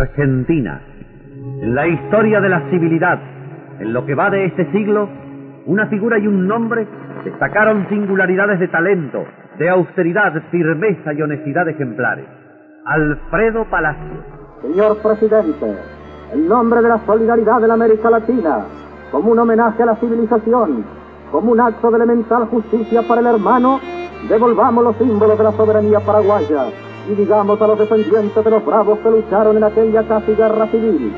Argentina. En la historia de la civilidad, en lo que va de este siglo, una figura y un nombre destacaron singularidades de talento, de austeridad, firmeza y honestidad ejemplares. Alfredo Palacio. Señor presidente, en nombre de la solidaridad de la América Latina, como un homenaje a la civilización, como un acto de elemental justicia para el hermano, devolvamos los símbolos de la soberanía paraguaya y digamos a los descendientes de los bravos que lucharon en aquella casi guerra civil,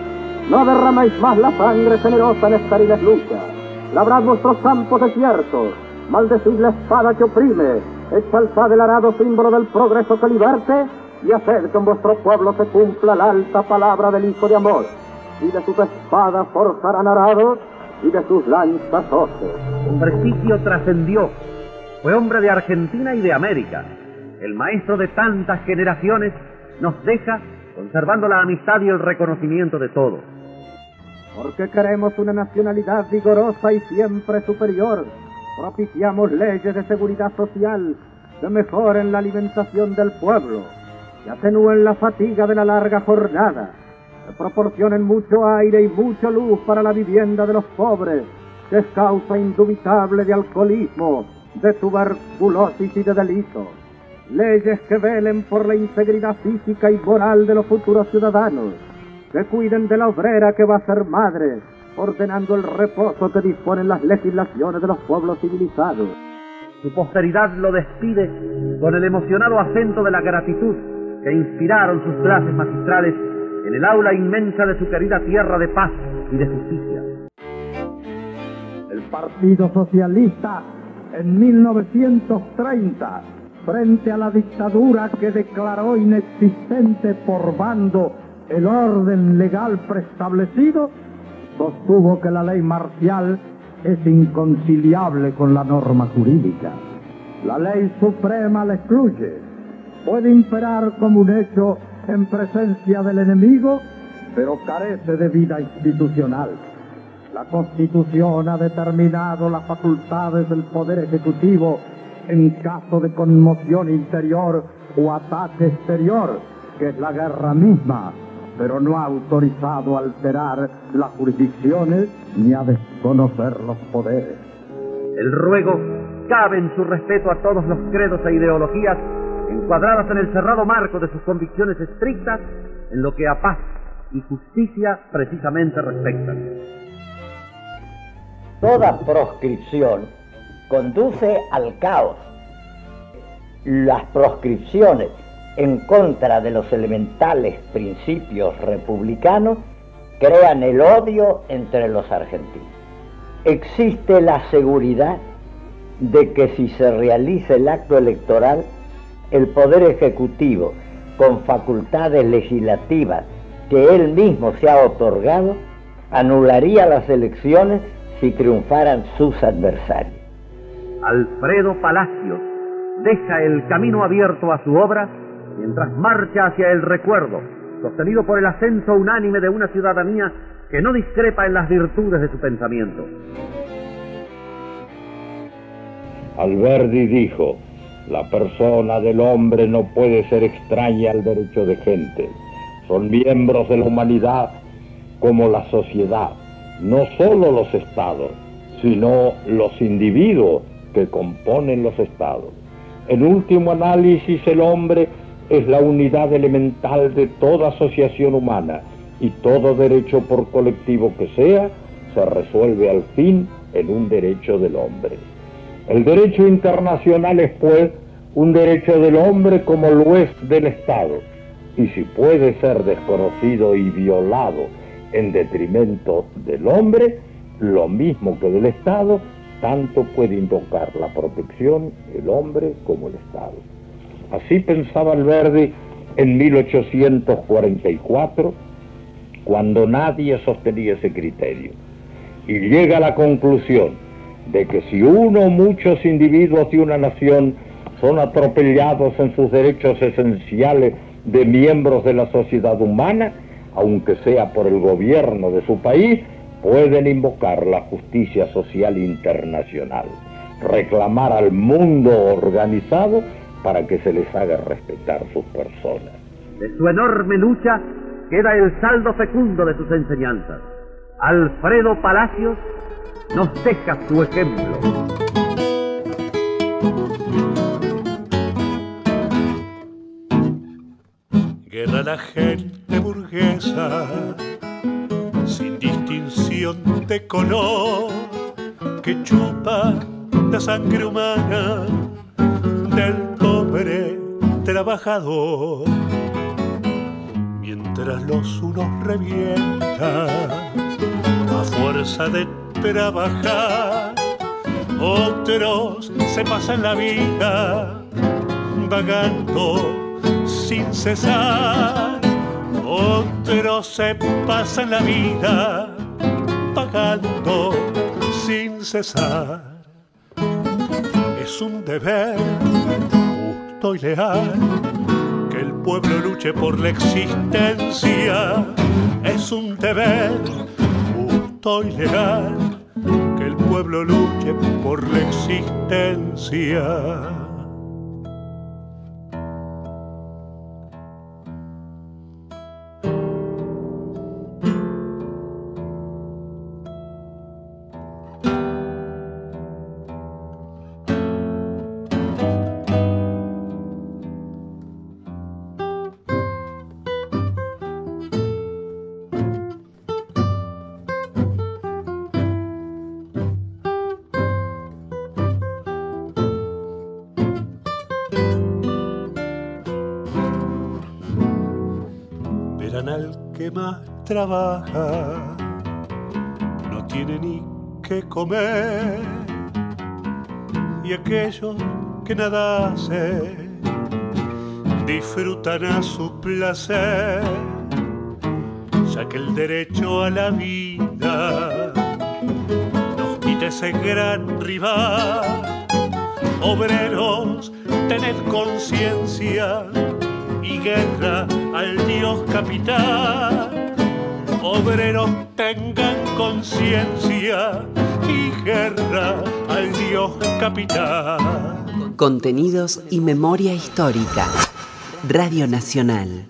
no derraméis más la sangre generosa en estériles luchas, labrad vuestros campos desiertos, maldecid la espada que oprime, exaltad el arado símbolo del progreso que liberte, y haced que en vuestro pueblo se cumpla la alta palabra del Hijo de Amor, y de sus espadas forjarán arados, y de sus lanzas hoces. Un prestigio trascendió. Fue hombre de Argentina y de América. El maestro de tantas generaciones nos deja conservando la amistad y el reconocimiento de todos. Porque queremos una nacionalidad vigorosa y siempre superior, propiciamos leyes de seguridad social que mejoren la alimentación del pueblo, que atenúen la fatiga de la larga jornada, que proporcionen mucho aire y mucha luz para la vivienda de los pobres, que es causa indubitable de alcoholismo, de tuberculosis y de delitos. Leyes que velen por la integridad física y moral de los futuros ciudadanos, que cuiden de la obrera que va a ser madre, ordenando el reposo que disponen las legislaciones de los pueblos civilizados. Su posteridad lo despide con el emocionado acento de la gratitud que inspiraron sus clases magistrales en el aula inmensa de su querida tierra de paz y de justicia. El Partido Socialista en 1930, frente a la dictadura que declaró inexistente por bando el orden legal preestablecido, sostuvo que la ley marcial es inconciliable con la norma jurídica. La ley suprema la excluye. Puede imperar como un hecho en presencia del enemigo, pero carece de vida institucional. La Constitución ha determinado las facultades del Poder Ejecutivo en caso de conmoción interior o ataque exterior, que es la guerra misma, pero no ha autorizado a alterar las jurisdicciones ni a desconocer los poderes. El ruego cabe en su respeto a todos los credos e ideologías encuadradas en el cerrado marco de sus convicciones estrictas en lo que a paz y justicia precisamente respectan. Toda proscripción conduce al caos. Las proscripciones en contra de los elementales principios republicanos crean el odio entre los argentinos. Existe la seguridad de que si se realiza el acto electoral, el Poder Ejecutivo, con facultades legislativas que él mismo se ha otorgado, anularía las elecciones si triunfaran sus adversarios. Alfredo Palacios deja el camino abierto a su obra mientras marcha hacia el recuerdo, sostenido por el ascenso unánime de una ciudadanía que no discrepa en las virtudes de su pensamiento. Alberdi dijo, la persona del hombre no puede ser extraña al derecho de gente. Son miembros de la humanidad como la sociedad, no solo los estados, sino los individuos que componen los estados. En último análisis, el hombre es la unidad elemental de toda asociación humana y todo derecho por colectivo que sea se resuelve al fin en un derecho del hombre. El derecho internacional es pues un derecho del hombre como lo es del Estado y si puede ser desconocido y violado en detrimento del hombre, lo mismo que del Estado, tanto puede invocar la protección el hombre como el Estado. Así pensaba Alberdi en 1844, cuando nadie sostenía ese criterio. Y llega a la conclusión de que si uno o muchos individuos de una nación son atropellados en sus derechos esenciales de miembros de la sociedad humana, aunque sea por el gobierno de su país, pueden invocar la justicia social internacional, reclamar al mundo organizado para que se les haga respetar sus personas. De su enorme lucha queda el saldo fecundo de sus enseñanzas. Alfredo Palacios nos deja su ejemplo. Guerra la gente burguesa, de color, que chupa la sangre humana del pobre trabajador. Mientras los unos revientan a fuerza de trabajar, otros se pasan la vida vagando sin cesar, otros se pasan la vida sin cesar. Es un deber justo y leal que el pueblo luche por la existencia. Es un deber justo y leal que el pueblo luche por la existencia. Al que más trabaja, no tiene ni que comer, y aquellos que nada hacen disfrutan a su placer, ya que el derecho a la vida nos quita ese gran rival. Obreros, tened conciencia y guerra al Dios capital. Obreros tengan conciencia y guerra al Dios capital. Contenidos y memoria histórica. Radio Nacional.